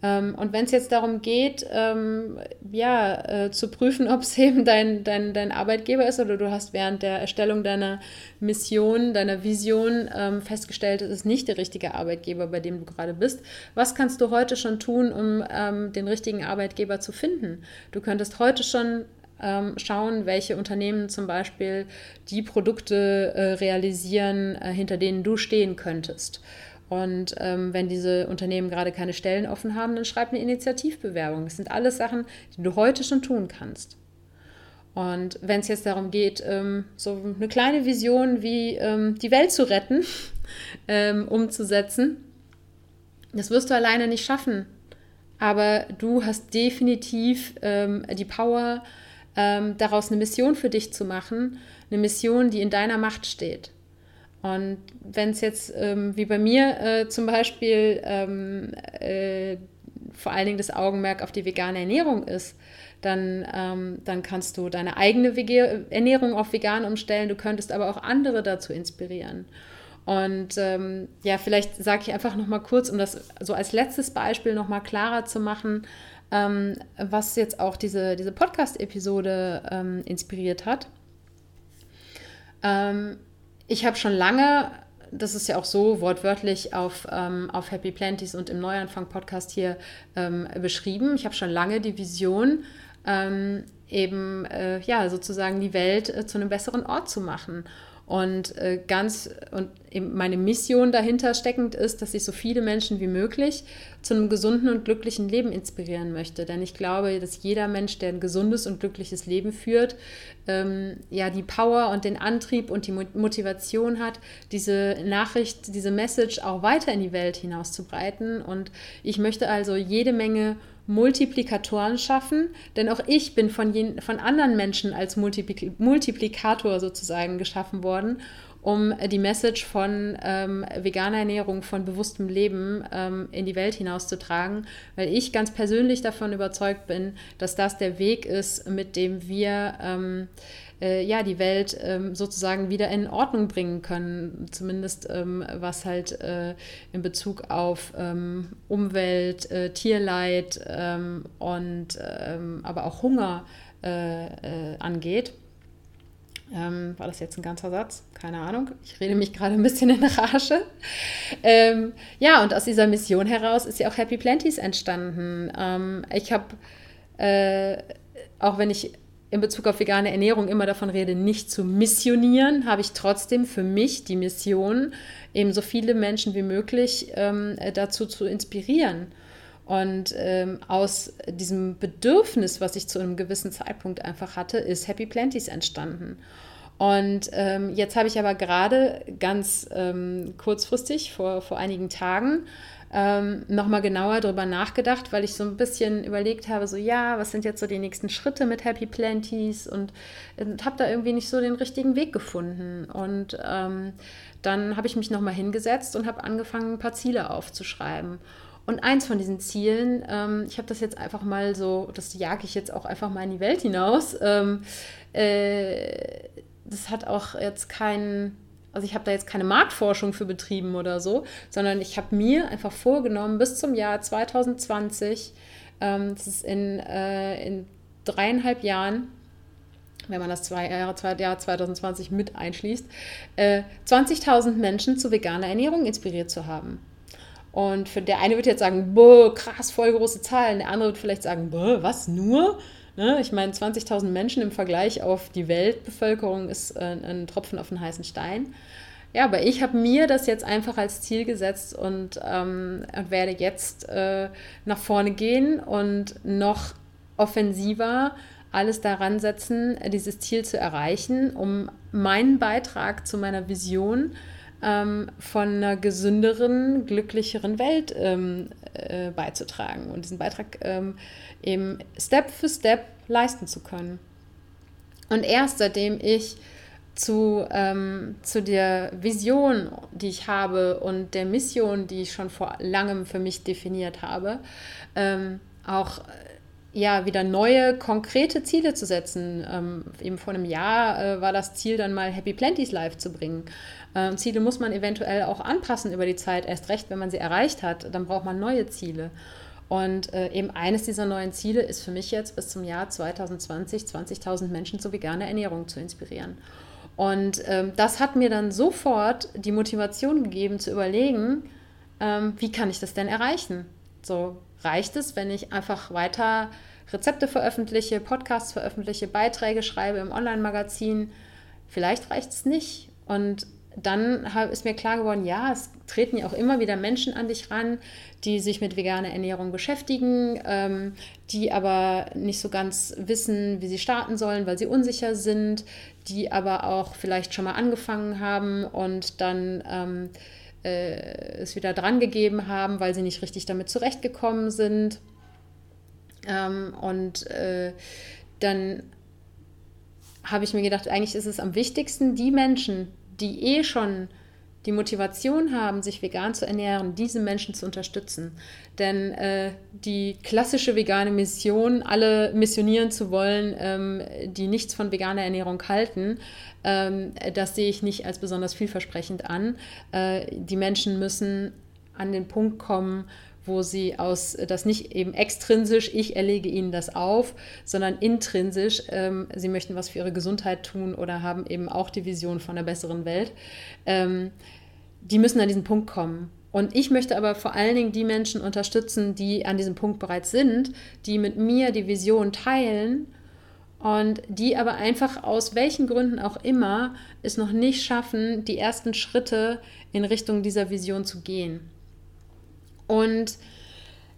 A: Ähm, und wenn es jetzt darum geht, ähm, ja, äh, zu prüfen, ob es eben dein, dein, dein Arbeitgeber ist oder du hast während der Erstellung deiner Mission, deiner Vision ähm, festgestellt, es ist nicht der richtige Arbeitgeber, bei dem du gerade bist, was kannst du heute schon tun, um ähm, den richtigen Arbeitgeber zu finden? Du könntest heute schon ähm, schauen, welche Unternehmen zum Beispiel die Produkte äh, realisieren, äh, hinter denen du stehen könntest. Und ähm, wenn diese Unternehmen gerade keine Stellen offen haben, dann schreib eine Initiativbewerbung. Das sind alles Sachen, die du heute schon tun kannst. Und wenn es jetzt darum geht, ähm, so eine kleine Vision wie ähm, die Welt zu retten, ähm, umzusetzen, das wirst du alleine nicht schaffen. Aber du hast definitiv ähm, die Power, ähm, daraus eine Mission für dich zu machen, eine Mission, die in deiner Macht steht. Und wenn es jetzt ähm, wie bei mir äh, zum Beispiel ähm, äh, vor allen Dingen das Augenmerk auf die vegane Ernährung ist, dann, ähm, dann kannst du deine eigene Wege Ernährung auf vegan umstellen. Du könntest aber auch andere dazu inspirieren. Und ähm, ja, vielleicht sage ich einfach noch mal kurz, um das so als letztes Beispiel noch mal klarer zu machen, ähm, was jetzt auch diese, diese Podcast-Episode ähm, inspiriert hat. Ähm, ich habe schon lange, das ist ja auch so wortwörtlich auf, ähm, auf Happy Planties und im Neuanfang-Podcast hier ähm, beschrieben, ich habe schon lange die Vision, ähm, eben äh, ja sozusagen die Welt äh, zu einem besseren Ort zu machen. Und äh, ganz und meine Mission dahinter steckend ist, dass ich so viele Menschen wie möglich zu einem gesunden und glücklichen Leben inspirieren möchte. Denn ich glaube, dass jeder Mensch, der ein gesundes und glückliches Leben führt, ähm, ja die Power und den Antrieb und die Motivation hat, diese Nachricht, diese Message auch weiter in die Welt hinauszubreiten. Und ich möchte also jede Menge Multiplikatoren schaffen, denn auch ich bin von, jen, von anderen Menschen als Multipl Multiplikator sozusagen geschaffen worden, um die Message von ähm, veganer Ernährung, von bewusstem Leben ähm, in die Welt hinauszutragen, weil ich ganz persönlich davon überzeugt bin, dass das der Weg ist, mit dem wir ähm, äh, ja, die Welt ähm, sozusagen wieder in Ordnung bringen können, zumindest ähm, was halt äh, in Bezug auf ähm, Umwelt, äh, Tierleid ähm, und ähm, aber auch Hunger äh, äh, angeht. Ähm, war das jetzt ein ganzer Satz? Keine Ahnung. Ich rede mich gerade ein bisschen in Rage. Ähm, ja, und aus dieser Mission heraus ist ja auch Happy Planties entstanden. Ähm, ich habe, äh, auch wenn ich in Bezug auf vegane Ernährung immer davon rede, nicht zu missionieren, habe ich trotzdem für mich die Mission, eben so viele Menschen wie möglich ähm, dazu zu inspirieren. Und ähm, aus diesem Bedürfnis, was ich zu einem gewissen Zeitpunkt einfach hatte, ist Happy Planties entstanden. Und ähm, jetzt habe ich aber gerade ganz ähm, kurzfristig, vor, vor einigen Tagen, ähm, nochmal genauer darüber nachgedacht, weil ich so ein bisschen überlegt habe, so ja, was sind jetzt so die nächsten Schritte mit Happy Planties und, und habe da irgendwie nicht so den richtigen Weg gefunden. Und ähm, dann habe ich mich nochmal hingesetzt und habe angefangen, ein paar Ziele aufzuschreiben. Und eins von diesen Zielen, ähm, ich habe das jetzt einfach mal so, das jage ich jetzt auch einfach mal in die Welt hinaus. Ähm, äh, das hat auch jetzt keinen also ich habe da jetzt keine Marktforschung für betrieben oder so, sondern ich habe mir einfach vorgenommen, bis zum Jahr 2020, ähm, das ist in, äh, in dreieinhalb Jahren, wenn man das zwei Jahre, zwei, Jahr 2020 mit einschließt, äh, 20.000 Menschen zu veganer Ernährung inspiriert zu haben. Und für der eine wird jetzt sagen, boah, krass, voll große Zahlen. Der andere wird vielleicht sagen, boah, was, nur? Ne? Ich meine, 20.000 Menschen im Vergleich auf die Weltbevölkerung ist äh, ein Tropfen auf den heißen Stein. Ja, aber ich habe mir das jetzt einfach als Ziel gesetzt und, ähm, werde jetzt äh, nach vorne gehen und noch offensiver alles daran setzen, dieses Ziel zu erreichen, um meinen Beitrag zu meiner Vision ähm, von einer gesünderen, glücklicheren Welt ähm, äh, beizutragen und diesen Beitrag ähm, eben Step für Step leisten zu können. Und erst seitdem ich zu, ähm, zu der Vision, die ich habe und der Mission, die ich schon vor langem für mich definiert habe, ähm, auch ja, wieder neue, konkrete Ziele zu setzen. Ähm, eben vor einem Jahr äh, war das Ziel, dann mal Happy Planties live zu bringen. Ähm, Ziele muss man eventuell auch anpassen über die Zeit, erst recht, wenn man sie erreicht hat, dann braucht man neue Ziele. Und äh, eben eines dieser neuen Ziele ist für mich jetzt bis zum Jahr 2020 20.000 Menschen zu veganer Ernährung zu inspirieren. Und ähm, das hat mir dann sofort die Motivation gegeben zu überlegen, ähm, wie kann ich das denn erreichen? So reicht es, wenn ich einfach weiter Rezepte veröffentliche, Podcasts veröffentliche, Beiträge schreibe im Online-Magazin. Vielleicht reicht es nicht. Und dann ist mir klar geworden, ja, es treten ja auch immer wieder Menschen an dich ran, die sich mit veganer Ernährung beschäftigen, ähm, die aber nicht so ganz wissen, wie sie starten sollen, weil sie unsicher sind, die aber auch vielleicht schon mal angefangen haben und dann ähm, äh, es wieder dran gegeben haben, weil sie nicht richtig damit zurechtgekommen sind. Ähm, und äh, dann habe ich mir gedacht, eigentlich ist es am wichtigsten, die Menschen, die eh schon die Motivation haben, sich vegan zu ernähren, diese Menschen zu unterstützen. Denn äh, die klassische vegane Mission, alle missionieren zu wollen, ähm, die nichts von veganer Ernährung halten, das sehe ich nicht als besonders vielversprechend an. Äh, die Menschen müssen an den Punkt kommen, wo sie aus das nicht eben extrinsisch, ich erlege ihnen das auf, sondern intrinsisch, ähm, sie möchten was für ihre Gesundheit tun oder haben eben auch die Vision von einer besseren Welt. Ähm, die müssen an diesen Punkt kommen. Und ich möchte aber vor allen Dingen die Menschen unterstützen, die an diesem Punkt bereits sind, die mit mir die Vision teilen und die aber einfach aus welchen Gründen auch immer es noch nicht schaffen, die ersten Schritte in Richtung dieser Vision zu gehen. Und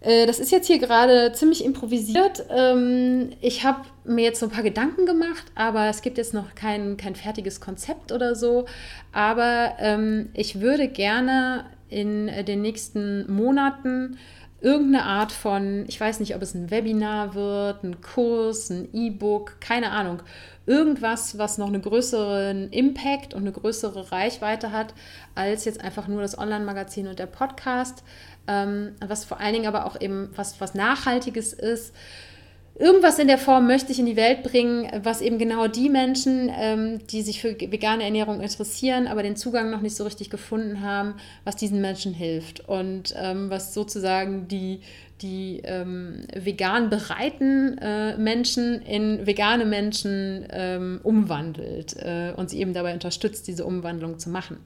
A: äh, das ist jetzt hier gerade ziemlich improvisiert. Ähm, ich habe mir jetzt so ein paar Gedanken gemacht, aber es gibt jetzt noch kein, kein fertiges Konzept oder so. Aber ähm, ich würde gerne in den nächsten Monaten irgendeine Art von, ich weiß nicht, ob es ein Webinar wird, ein Kurs, ein E-Book, keine Ahnung, irgendwas, was noch einen größeren Impact und eine größere Reichweite hat, als jetzt einfach nur das Online-Magazin und der Podcast, ähm, was vor allen Dingen aber auch eben was, was Nachhaltiges ist. Irgendwas in der Form möchte ich in die Welt bringen, was eben genau die Menschen, ähm, die sich für vegane Ernährung interessieren, aber den Zugang noch nicht so richtig gefunden haben, was diesen Menschen hilft und ähm, was sozusagen die, die ähm, vegan bereiten äh, Menschen in vegane Menschen ähm, umwandelt äh, und sie eben dabei unterstützt, diese Umwandlung zu machen.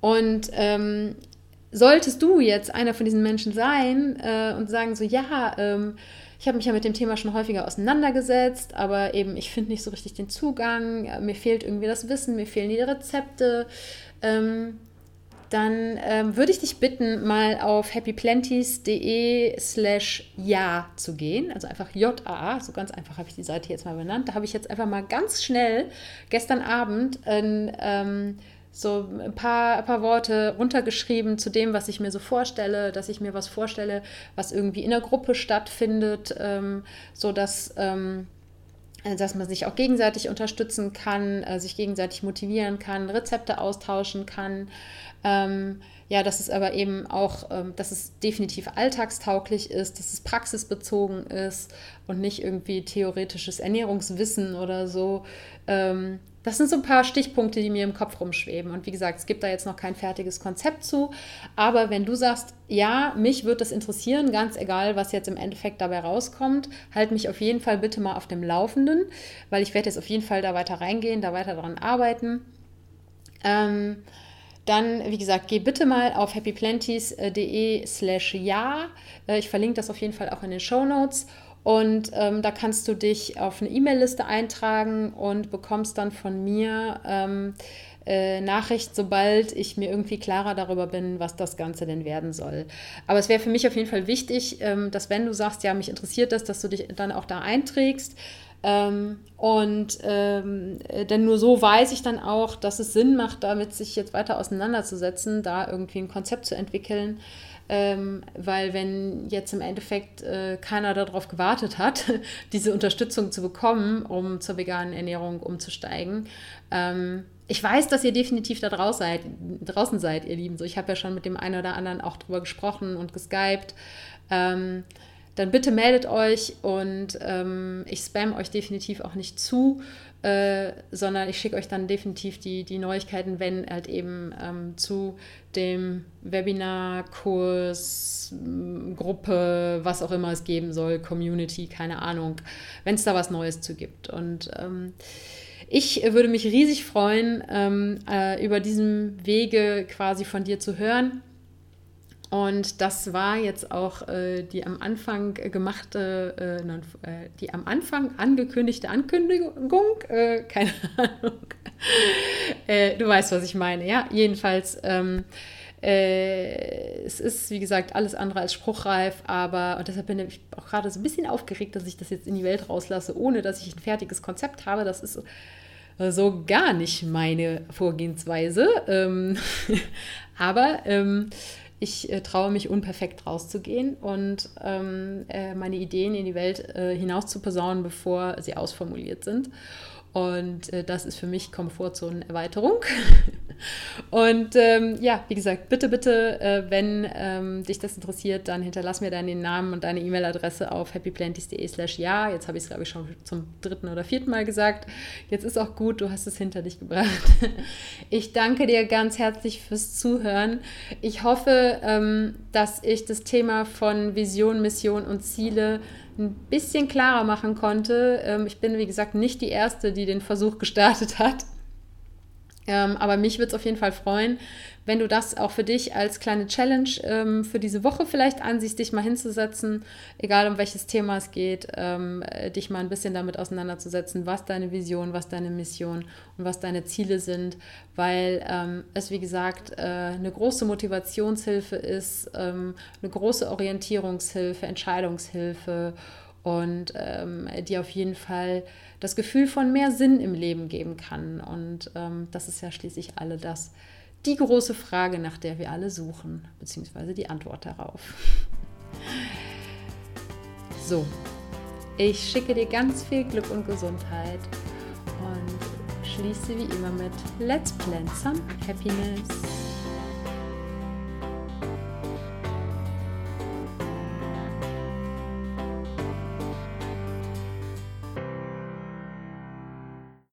A: Und ähm, solltest du jetzt einer von diesen Menschen sein äh, und sagen so, ja, ähm, ich habe mich ja mit dem Thema schon häufiger auseinandergesetzt, aber eben ich finde nicht so richtig den Zugang, mir fehlt irgendwie das Wissen, mir fehlen die Rezepte, ähm, dann ähm, würde ich dich bitten, mal auf happyplenties.de slash ja zu gehen. Also einfach J-A, so ganz einfach habe ich die Seite jetzt mal benannt. Da habe ich jetzt einfach mal ganz schnell gestern Abend ein ähm, so ein paar, ein paar Worte runtergeschrieben zu dem, was ich mir so vorstelle, dass ich mir was vorstelle, was irgendwie in der Gruppe stattfindet, ähm, so ähm, dass man sich auch gegenseitig unterstützen kann, äh, sich gegenseitig motivieren kann, Rezepte austauschen kann. Ähm, ja, dass es aber eben auch, ähm, dass es definitiv alltagstauglich ist, dass es praxisbezogen ist und nicht irgendwie theoretisches Ernährungswissen oder so. Das sind so ein paar Stichpunkte, die mir im Kopf rumschweben. Und wie gesagt, es gibt da jetzt noch kein fertiges Konzept zu. Aber wenn du sagst, ja, mich würde das interessieren, ganz egal, was jetzt im Endeffekt dabei rauskommt, halt mich auf jeden Fall bitte mal auf dem Laufenden, weil ich werde jetzt auf jeden Fall da weiter reingehen, da weiter daran arbeiten. Ähm, dann, wie gesagt, geh bitte mal auf happyplenties.de slash ja. Äh, ich verlinke das auf jeden Fall auch in den Show Notes. Und ähm, da kannst du dich auf eine E-Mail-Liste eintragen und bekommst dann von mir ähm, äh, Nachricht, sobald ich mir irgendwie klarer darüber bin, was das Ganze denn werden soll. Aber es wäre für mich auf jeden Fall wichtig, ähm, dass wenn du sagst, ja, mich interessiert das, dass du dich dann auch da einträgst. Ähm, und ähm, denn nur so weiß ich dann auch, dass es Sinn macht, damit sich jetzt weiter auseinanderzusetzen, da irgendwie ein Konzept zu entwickeln, ähm, weil wenn jetzt im Endeffekt äh, keiner darauf gewartet hat, diese Unterstützung zu bekommen, um zur veganen Ernährung umzusteigen, ähm, ich weiß, dass ihr definitiv da draußen seid, draußen seid ihr Lieben. So, ich habe ja schon mit dem einen oder anderen auch drüber gesprochen und geskypt. Ähm, dann bitte meldet euch und ähm, ich spam euch definitiv auch nicht zu, äh, sondern ich schicke euch dann definitiv die, die Neuigkeiten, wenn halt eben ähm, zu dem Webinar, Kurs, Gruppe, was auch immer es geben soll, Community, keine Ahnung, wenn es da was Neues zu gibt. Und ähm, ich würde mich riesig freuen, ähm, äh, über diesem Wege quasi von dir zu hören. Und das war jetzt auch äh, die am Anfang gemachte, äh, äh die am Anfang angekündigte Ankündigung. Äh, keine Ahnung. Äh, du weißt, was ich meine, ja? Jedenfalls. Ähm, äh, es ist, wie gesagt, alles andere als spruchreif, aber, und deshalb bin ich auch gerade so ein bisschen aufgeregt, dass ich das jetzt in die Welt rauslasse, ohne dass ich ein fertiges Konzept habe. Das ist so gar nicht meine Vorgehensweise. Ähm, aber ähm, ich äh, traue mich unperfekt rauszugehen und ähm, äh, meine Ideen in die Welt äh, hinaus zu posaunen, bevor sie ausformuliert sind. Und äh, das ist für mich Komfortzonenerweiterung. Und ähm, ja, wie gesagt, bitte, bitte, äh, wenn ähm, dich das interessiert, dann hinterlass mir deinen Namen und deine E-Mail-Adresse auf happyplanties.de slash ja. Jetzt habe ich es, glaube ich, schon zum dritten oder vierten Mal gesagt. Jetzt ist auch gut, du hast es hinter dich gebracht. Ich danke dir ganz herzlich fürs Zuhören. Ich hoffe, ähm, dass ich das Thema von Vision, Mission und Ziele ein bisschen klarer machen konnte. Ähm, ich bin, wie gesagt, nicht die Erste, die den Versuch gestartet hat. Ähm, aber mich würde es auf jeden Fall freuen, wenn du das auch für dich als kleine Challenge ähm, für diese Woche vielleicht ansiehst, dich mal hinzusetzen, egal um welches Thema es geht, ähm, äh, dich mal ein bisschen damit auseinanderzusetzen, was deine Vision, was deine Mission und was deine Ziele sind, weil ähm, es, wie gesagt, äh, eine große Motivationshilfe ist, ähm, eine große Orientierungshilfe, Entscheidungshilfe und ähm, die auf jeden Fall das Gefühl von mehr Sinn im Leben geben kann. Und ähm, das ist ja schließlich alle das, die große Frage, nach der wir alle suchen, beziehungsweise die Antwort darauf. So, ich schicke dir ganz viel Glück und Gesundheit und schließe wie immer mit Let's Plan some Happiness.